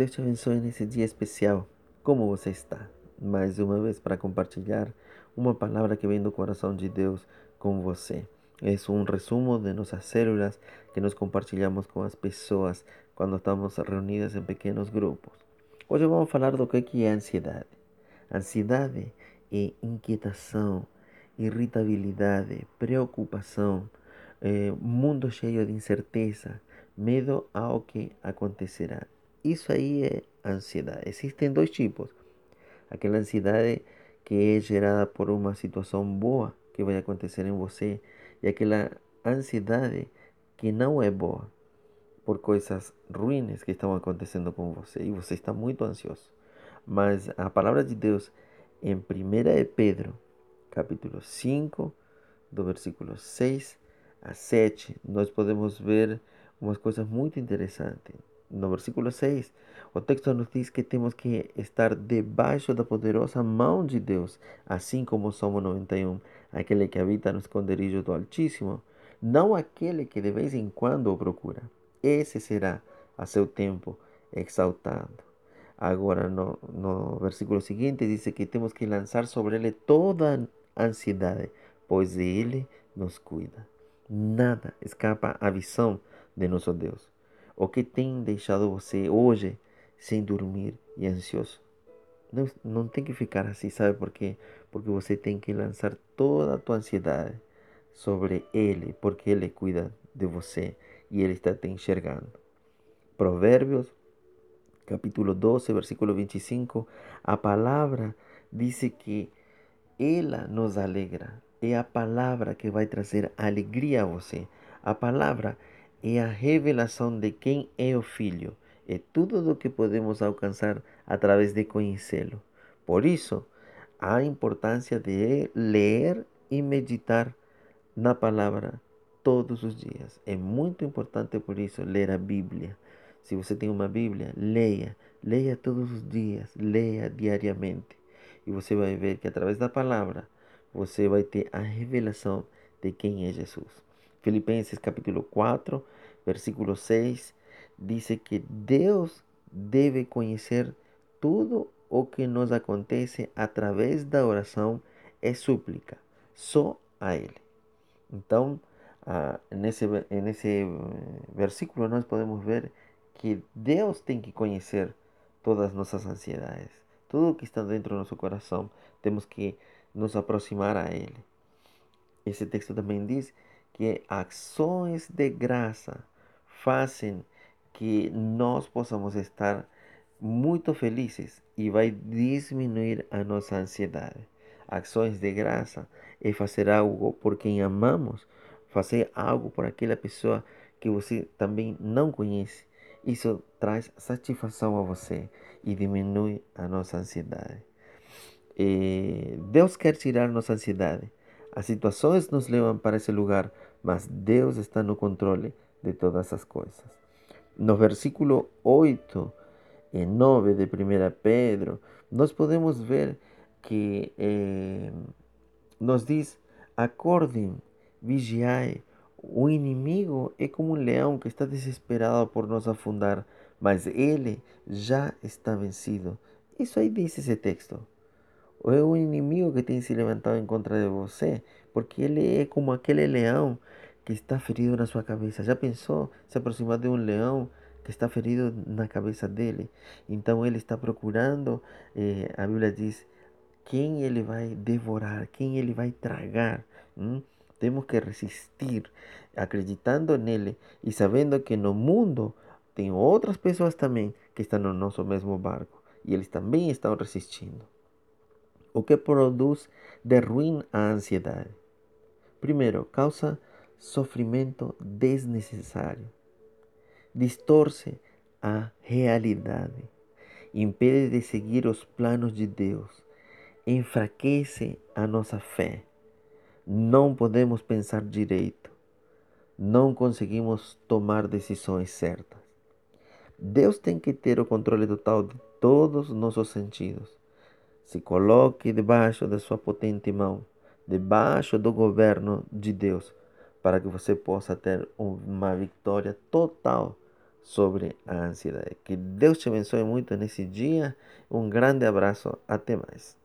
Deus te abençoe nesse dia especial. Como você está? Mais uma vez para compartilhar uma palavra que vem do coração de Deus com você. É um resumo de nossas células que nós compartilhamos com as pessoas quando estamos reunidas em pequenos grupos. Hoje vamos falar do que é ansiedade. Ansiedade é inquietação, irritabilidade, preocupação, é, mundo cheio de incerteza, medo ao que acontecerá. Isso aí é ansiedade. Existem dois tipos. Aquela ansiedade que é gerada por uma situação boa que vai acontecer em você e aquela ansiedade que não é boa por coisas ruins que estão acontecendo com você e você está muito ansioso. Mas a palavra de Deus em 1 Pedro, capítulo 5, do versículo 6 a 7, nós podemos ver umas coisas muito interessantes no versículo 6, o texto nos diz que temos que estar debaixo da poderosa mão de Deus, assim como o Salmo 91, aquele que habita no esconderijo do Altíssimo, não aquele que de vez em quando o procura. Esse será, a seu tempo, exaltado. Agora, no, no versículo seguinte, diz que temos que lançar sobre ele toda a ansiedade, pois ele nos cuida. Nada escapa à visão de nosso Deus. O que tem deixado você hoje sem dormir e ansioso? Não, não tem que ficar assim, sabe por quê? Porque você tem que lançar toda a tua ansiedade sobre Ele, porque Ele cuida de você e Ele está te enxergando. Provérbios, capítulo 12, versículo 25, a palavra diz que ela nos alegra. É a palavra que vai trazer alegria a você. A palavra é a revelação de quem é o Filho. É tudo o que podemos alcançar através de conhecê-lo. Por isso, a importância de ler e meditar na palavra todos os dias. É muito importante por isso ler a Bíblia. Se você tem uma Bíblia, leia, leia todos os dias, leia diariamente. E você vai ver que através da palavra você vai ter a revelação de quem é Jesus. Filipenses capítulo 4, versículo 6, diz que Deus deve conhecer tudo o que nos acontece através da oração e súplica, só a Ele. Então, ah, nesse, nesse versículo nós podemos ver que Deus tem que conhecer todas as nossas ansiedades, tudo que está dentro do nosso coração, temos que nos aproximar a Ele. Esse texto também diz que ações de graça fazem que nós possamos estar muito felizes e vai diminuir a nossa ansiedade. Ações de graça é fazer algo por quem amamos, fazer algo por aquela pessoa que você também não conhece. Isso traz satisfação a você e diminui a nossa ansiedade. E Deus quer tirar nossa ansiedade. As situações nos levam para esse lugar, mas Deus está no controle de todas as coisas. No versículo 8 e 9 de 1 Pedro, nós podemos ver que eh, nos diz: acordem, vigiai. O inimigo é como um leão que está desesperado por nos afundar, mas ele já está vencido. Isso aí diz esse texto. É o inimigo que tem se levantado em contra de você, porque ele é como aquele leão que está ferido na sua cabeça. Já pensou se aproximar de um leão que está ferido na cabeça dele? Então ele está procurando, eh, a Bíblia diz, quem ele vai devorar, quem ele vai tragar. Hum? Temos que resistir, acreditando nele e sabendo que no mundo tem outras pessoas também que estão no nosso mesmo barco e eles também estão resistindo. O que produz de ruim a ansiedade? Primeiro, causa sofrimento desnecessário. Distorce a realidade, impede de seguir os planos de Deus, enfraquece a nossa fé. Não podemos pensar direito, não conseguimos tomar decisões certas. Deus tem que ter o controle total de todos os nossos sentidos. Se coloque debaixo da sua potente mão, debaixo do governo de Deus para que você possa ter uma vitória total sobre a ansiedade. Que Deus te abençoe muito nesse dia. Um grande abraço. Até mais.